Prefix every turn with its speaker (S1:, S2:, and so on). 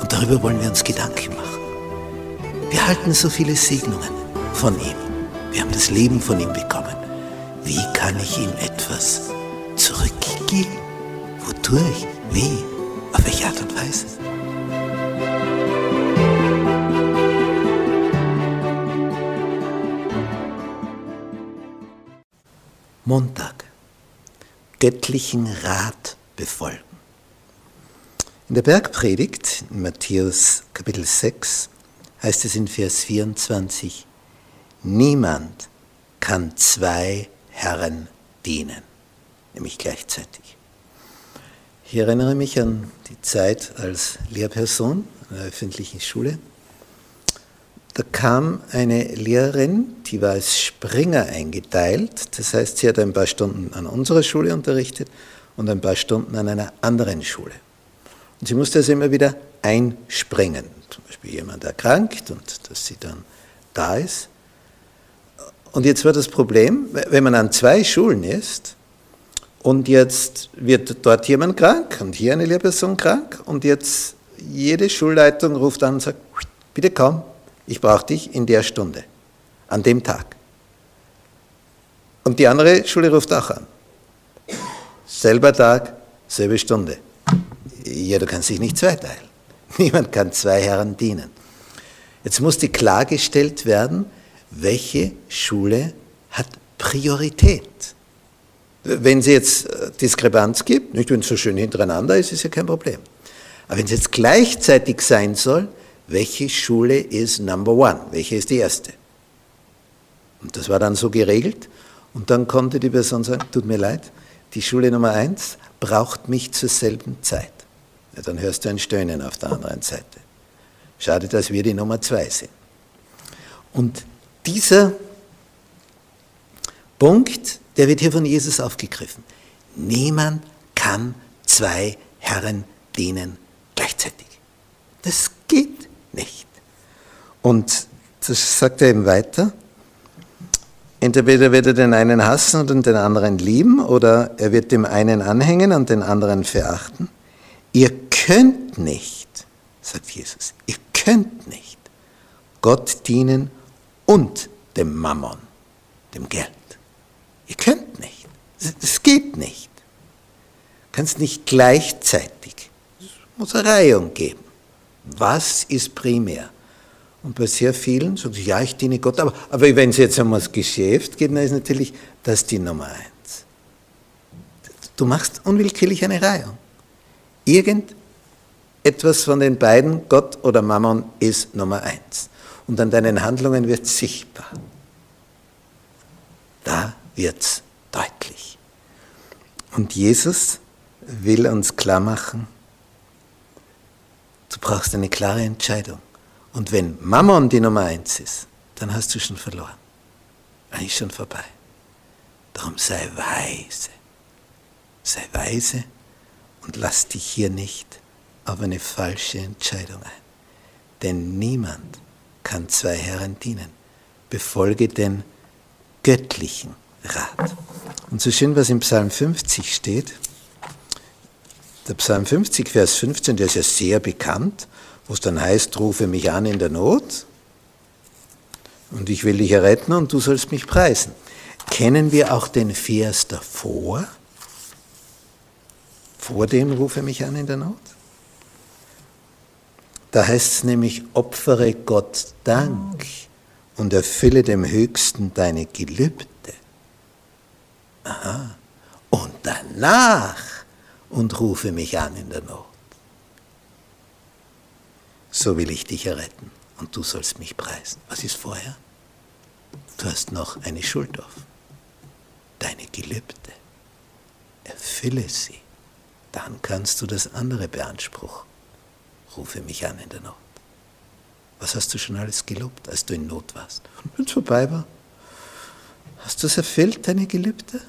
S1: Und darüber wollen wir uns Gedanken machen. Wir halten so viele Segnungen von ihm. Wir haben das Leben von ihm bekommen. Wie kann ich ihm etwas zurückgeben? Wodurch? Wie? Auf welche Art und Weise? Montag. Göttlichen Rat befolgen. In der Bergpredigt in Matthäus Kapitel 6 heißt es in Vers 24, niemand kann zwei Herren dienen, nämlich gleichzeitig. Ich erinnere mich an die Zeit als Lehrperson in der öffentlichen Schule. Da kam eine Lehrerin, die war als Springer eingeteilt. Das heißt, sie hat ein paar Stunden an unserer Schule unterrichtet und ein paar Stunden an einer anderen Schule. Und sie musste also immer wieder einspringen. Zum Beispiel jemand erkrankt und dass sie dann da ist. Und jetzt war das Problem, wenn man an zwei Schulen ist und jetzt wird dort jemand krank und hier eine Lehrperson krank und jetzt jede Schulleitung ruft an und sagt, bitte komm, ich brauche dich in der Stunde, an dem Tag. Und die andere Schule ruft auch an. Selber Tag, selbe Stunde. Ja, du kannst dich nicht zweiteilen. Niemand kann zwei Herren dienen. Jetzt musste klargestellt werden, welche Schule hat Priorität. Wenn es jetzt äh, Diskrepanz gibt, nicht wenn es so schön hintereinander ist, ist ja kein Problem. Aber wenn es jetzt gleichzeitig sein soll, welche Schule ist Number One? Welche ist die erste? Und das war dann so geregelt. Und dann konnte die Person sagen, tut mir leid, die Schule Nummer eins braucht mich zur selben Zeit. Ja, dann hörst du ein Stöhnen auf der anderen Seite. Schade, dass wir die Nummer zwei sind. Und dieser Punkt, der wird hier von Jesus aufgegriffen. Niemand kann zwei Herren dienen gleichzeitig. Das geht nicht. Und das sagt er eben weiter. Entweder wird er den einen hassen und den anderen lieben, oder er wird dem einen anhängen und den anderen verachten. Ihr könnt nicht, sagt Jesus, ihr könnt nicht Gott dienen und dem Mammon, dem Geld. Ihr könnt nicht. Es geht nicht. Du kannst nicht gleichzeitig. Es muss eine Reihung geben. Was ist primär? Und bei sehr vielen sagen sie, ja, ich diene Gott, aber, aber wenn es jetzt um das Geschäft geht, dann ist natürlich das die Nummer eins. Du machst unwillkürlich eine Reihung. Irgendetwas von den beiden, Gott oder Mammon, ist Nummer eins. Und an deinen Handlungen wird sichtbar. Da wird es deutlich. Und Jesus will uns klar machen, du brauchst eine klare Entscheidung. Und wenn Mammon die Nummer eins ist, dann hast du schon verloren. Eigentlich schon vorbei. Darum sei weise. Sei weise und lass dich hier nicht auf eine falsche Entscheidung ein. Denn niemand kann zwei Herren dienen. Befolge den göttlichen Rat. Und so schön, was im Psalm 50 steht, der Psalm 50, Vers 15, der ist ja sehr bekannt wo es dann heißt, rufe mich an in der Not und ich will dich erretten und du sollst mich preisen. Kennen wir auch den Vers davor? Vor dem rufe mich an in der Not? Da heißt es nämlich, opfere Gott Dank und erfülle dem Höchsten deine Gelübde. Aha. Und danach und rufe mich an in der Not so will ich dich erretten und du sollst mich preisen. Was ist vorher? Du hast noch eine Schuld auf. Deine Gelübde. Erfülle sie. Dann kannst du das andere beanspruchen. rufe mich an in der Not. Was hast du schon alles gelobt, als du in Not warst? Und wenn es vorbei war, hast du es erfüllt, deine Gelübde?